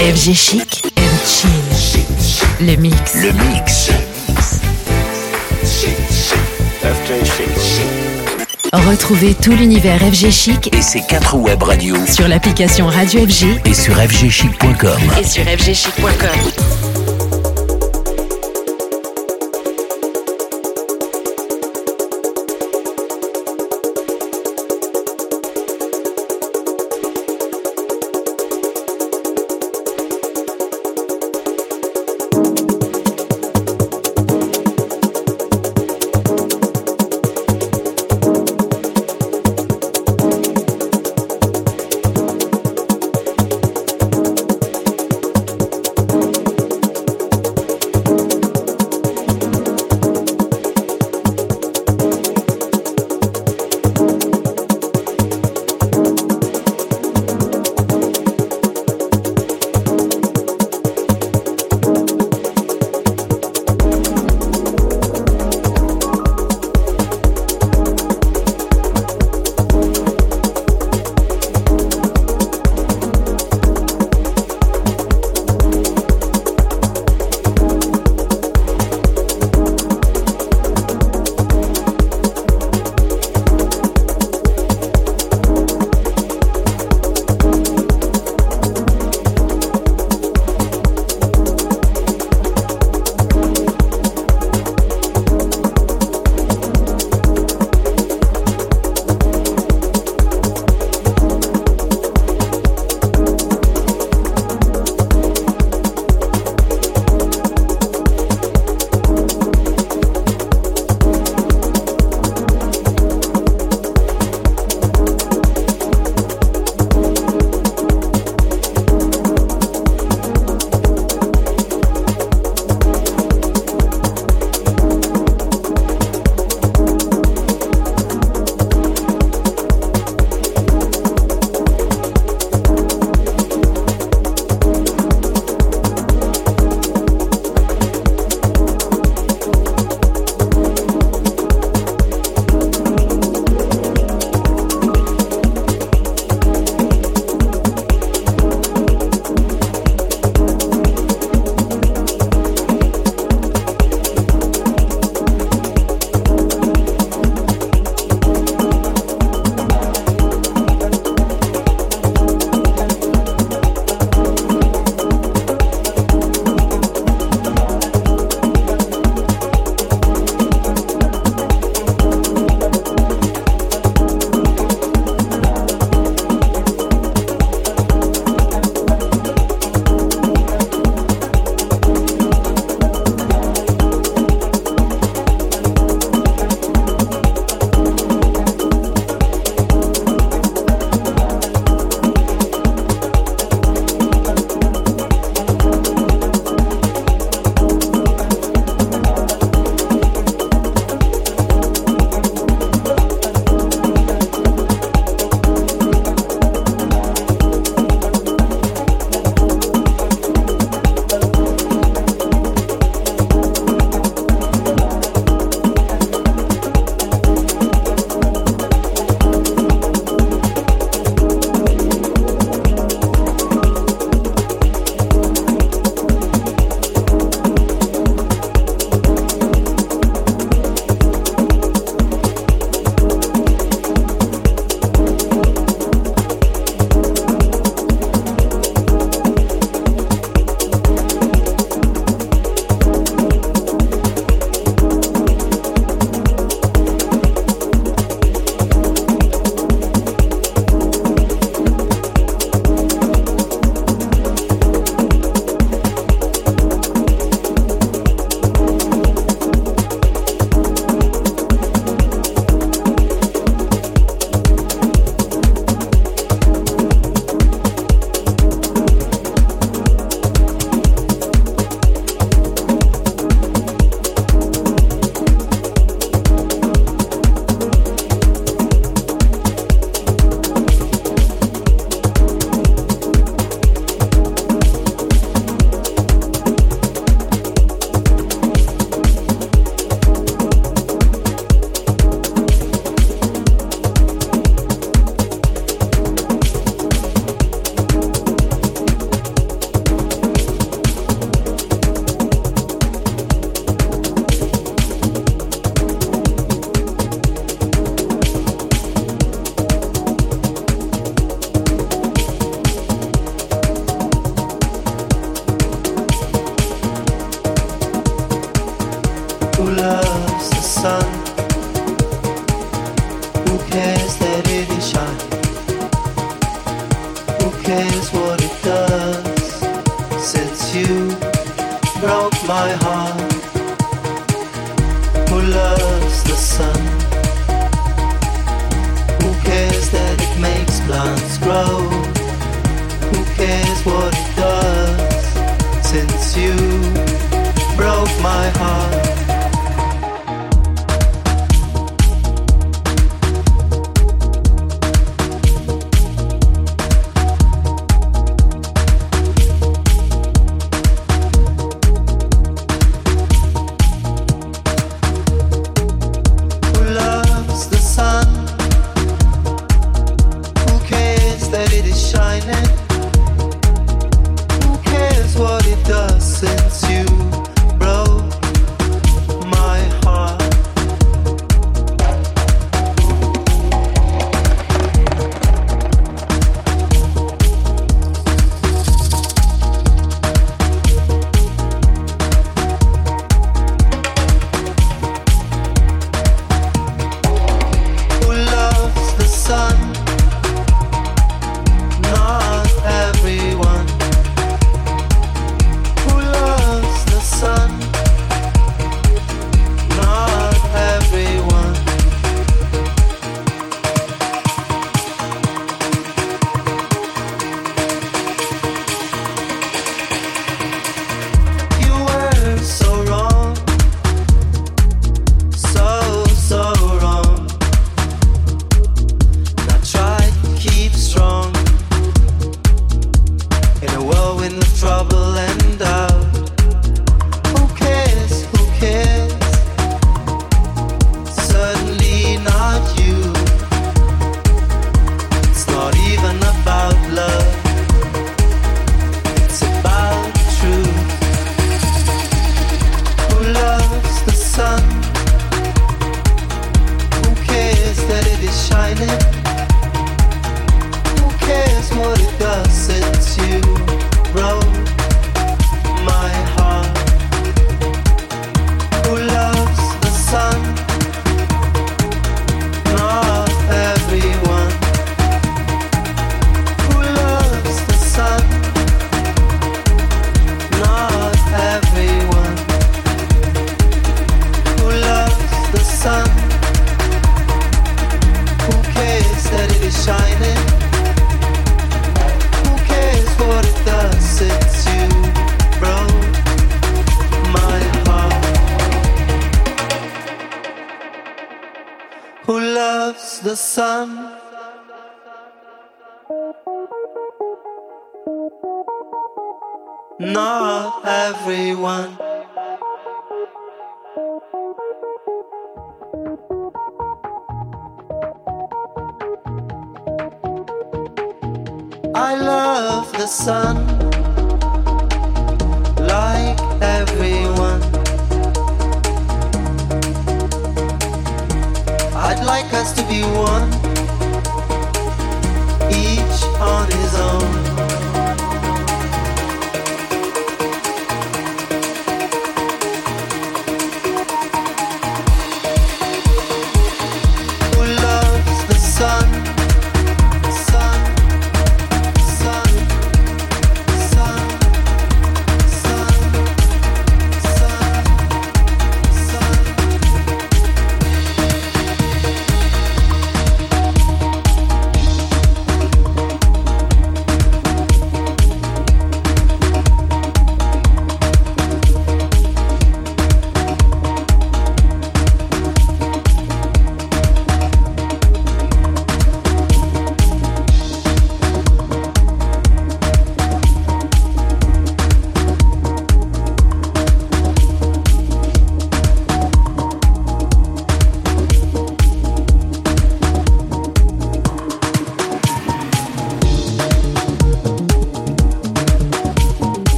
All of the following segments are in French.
FG Chic and Chill. Le mix. Le mix. Retrouvez tout l'univers FG Chic Et ses quatre web radios sur l'application Radio FG et sur fgchic.com. et sur fgchic.com.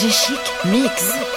FG Chic Mix.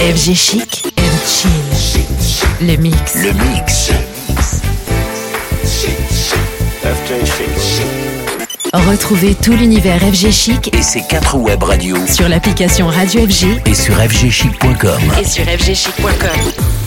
FG Chic and Chill. Le mix. Le mix. Chic. Retrouvez tout l'univers FG Chic Et ses quatre web radios sur l'application Radio FG et sur fgchic.com. et sur fgchic.com.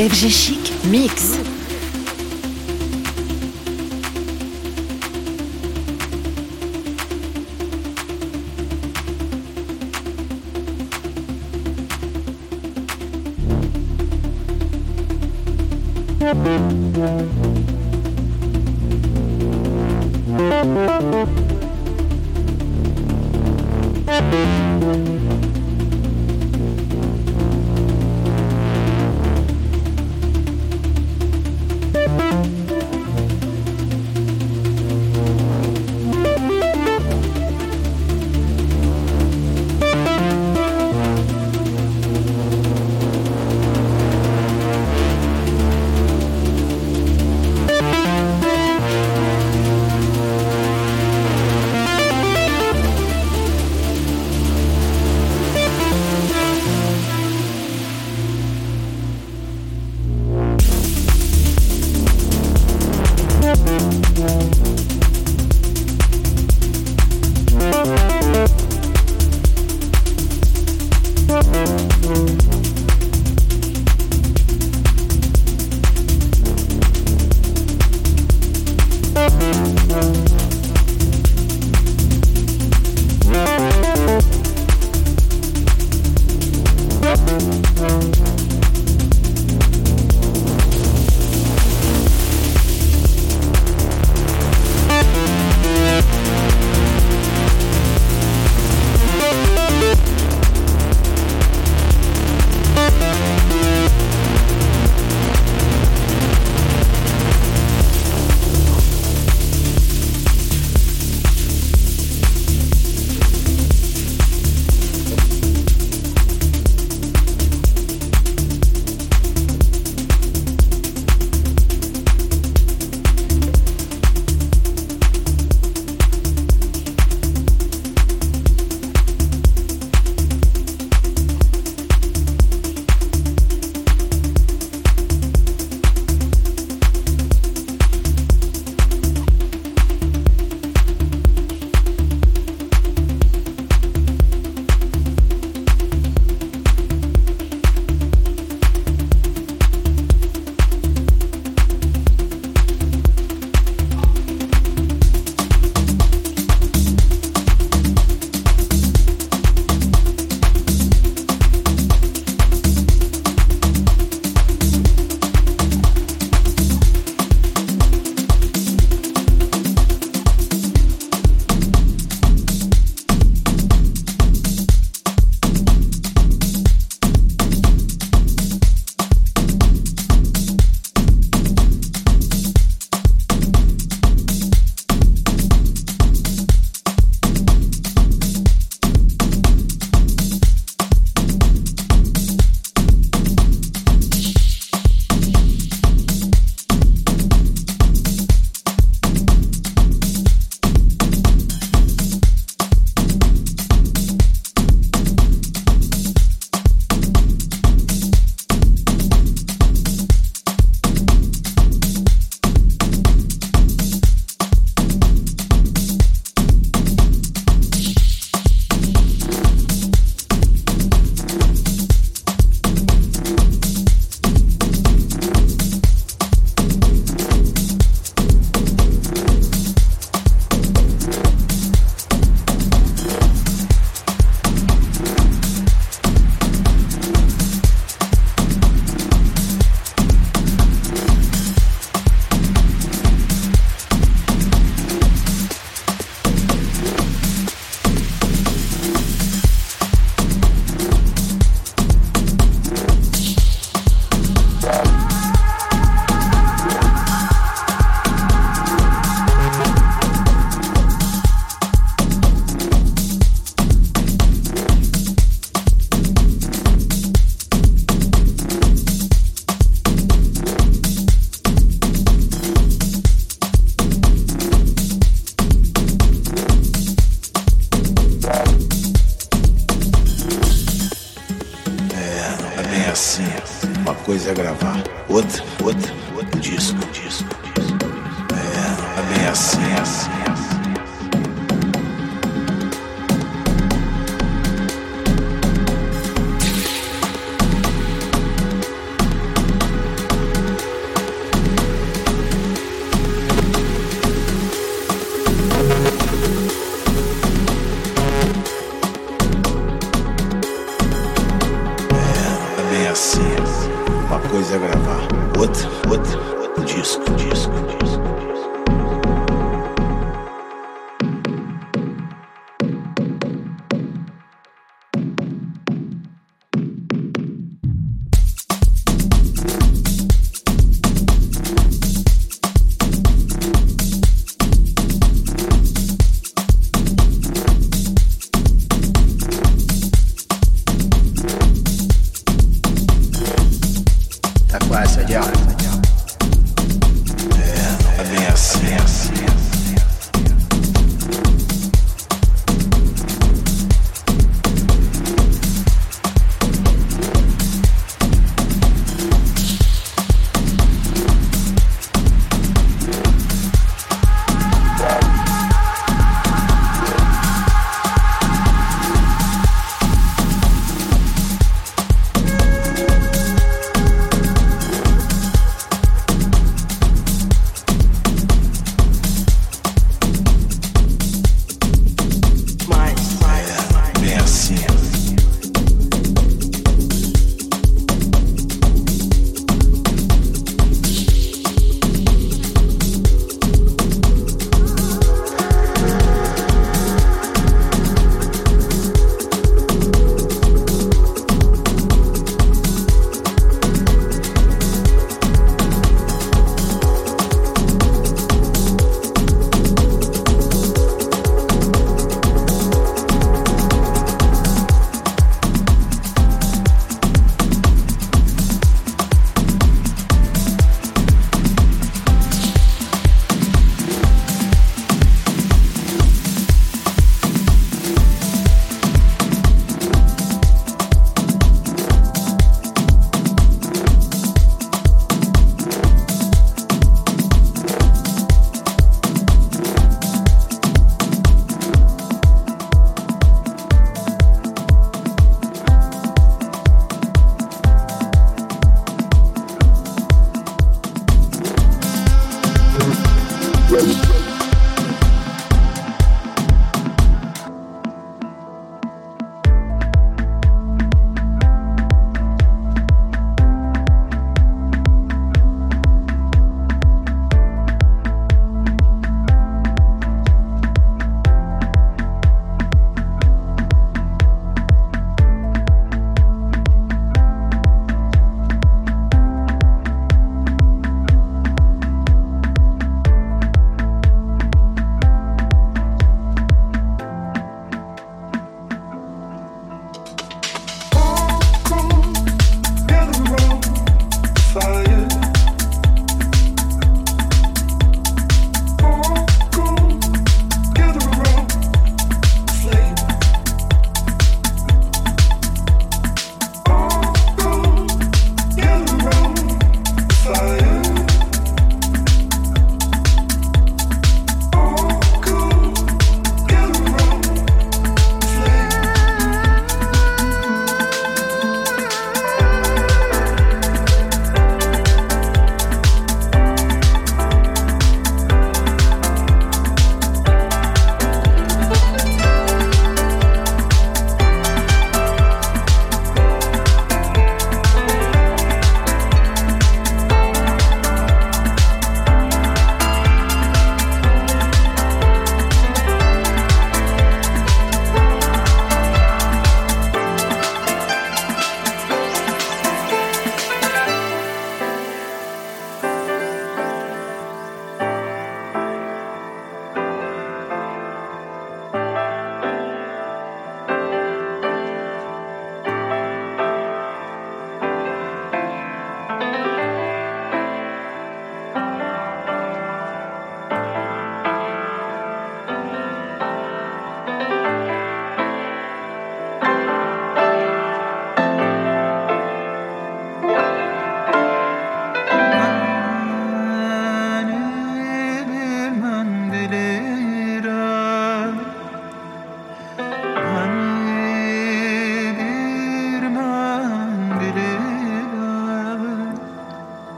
FG Chic Mix.